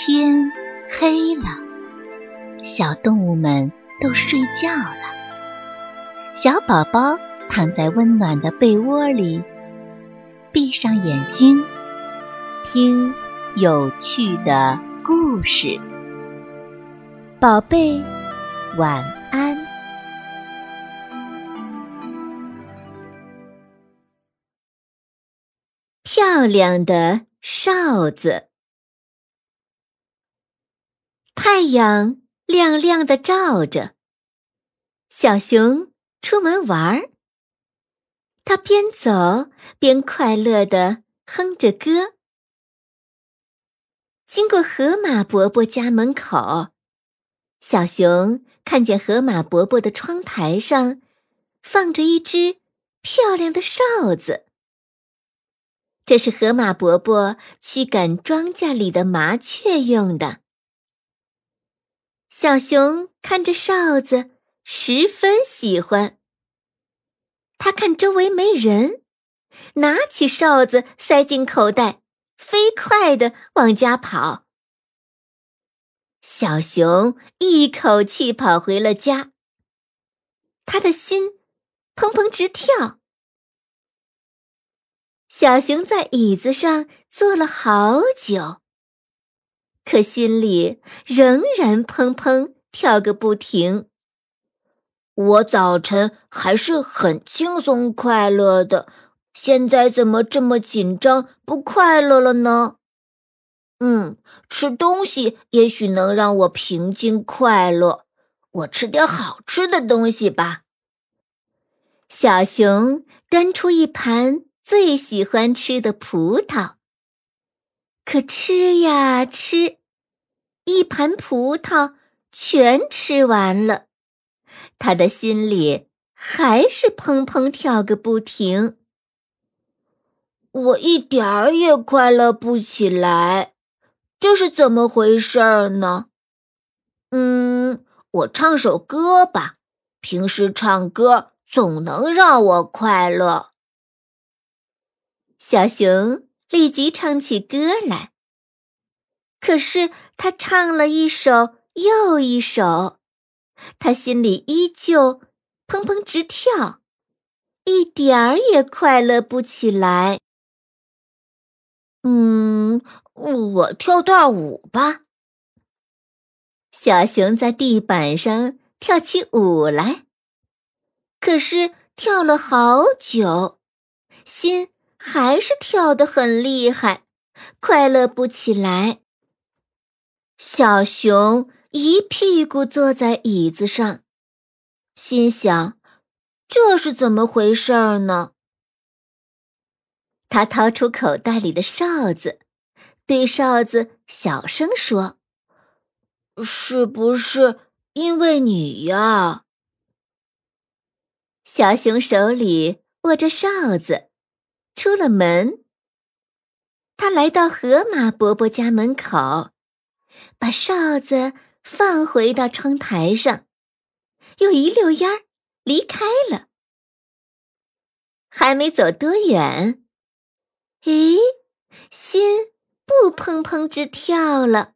天黑了，小动物们都睡觉了。小宝宝躺在温暖的被窝里，闭上眼睛，听有趣的故事。宝贝，晚安。漂亮的哨子。太阳亮亮的照着，小熊出门玩儿。它边走边快乐的哼着歌。经过河马伯伯家门口，小熊看见河马伯伯的窗台上放着一只漂亮的哨子。这是河马伯伯驱赶庄稼里的麻雀用的。小熊看着哨子，十分喜欢。他看周围没人，拿起哨子塞进口袋，飞快地往家跑。小熊一口气跑回了家，他的心砰砰直跳。小熊在椅子上坐了好久。可心里仍然砰砰跳个不停。我早晨还是很轻松快乐的，现在怎么这么紧张不快乐了呢？嗯，吃东西也许能让我平静快乐。我吃点好吃的东西吧。小熊端出一盘最喜欢吃的葡萄，可吃呀吃。一盘葡萄全吃完了，他的心里还是砰砰跳个不停。我一点儿也快乐不起来，这是怎么回事儿呢？嗯，我唱首歌吧，平时唱歌总能让我快乐。小熊立即唱起歌来。可是他唱了一首又一首，他心里依旧砰砰直跳，一点儿也快乐不起来。嗯，我跳段舞吧。小熊在地板上跳起舞来，可是跳了好久，心还是跳得很厉害，快乐不起来。小熊一屁股坐在椅子上，心想：“这是怎么回事儿呢？”他掏出口袋里的哨子，对哨子小声说：“是不是因为你呀？”小熊手里握着哨子，出了门。他来到河马伯伯家门口。把哨子放回到窗台上，又一溜烟儿离开了。还没走多远，咦，心不砰砰直跳了。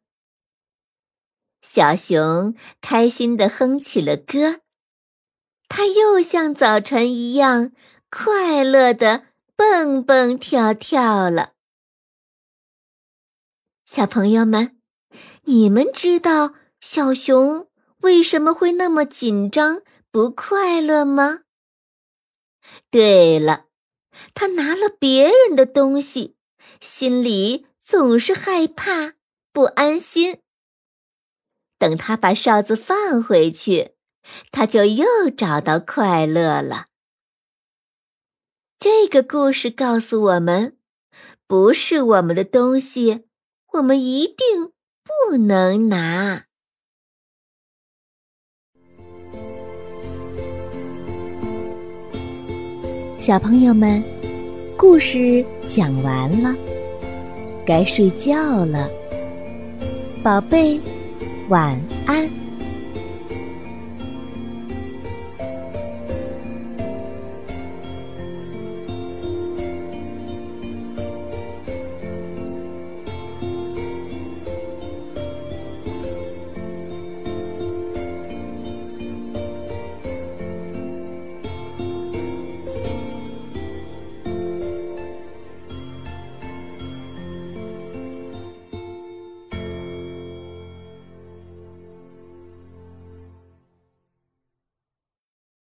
小熊开心的哼起了歌，它又像早晨一样快乐的蹦蹦跳跳了。小朋友们。你们知道小熊为什么会那么紧张不快乐吗？对了，他拿了别人的东西，心里总是害怕不安心。等他把哨子放回去，他就又找到快乐了。这个故事告诉我们：不是我们的东西，我们一定。不能拿，小朋友们，故事讲完了，该睡觉了，宝贝，晚安。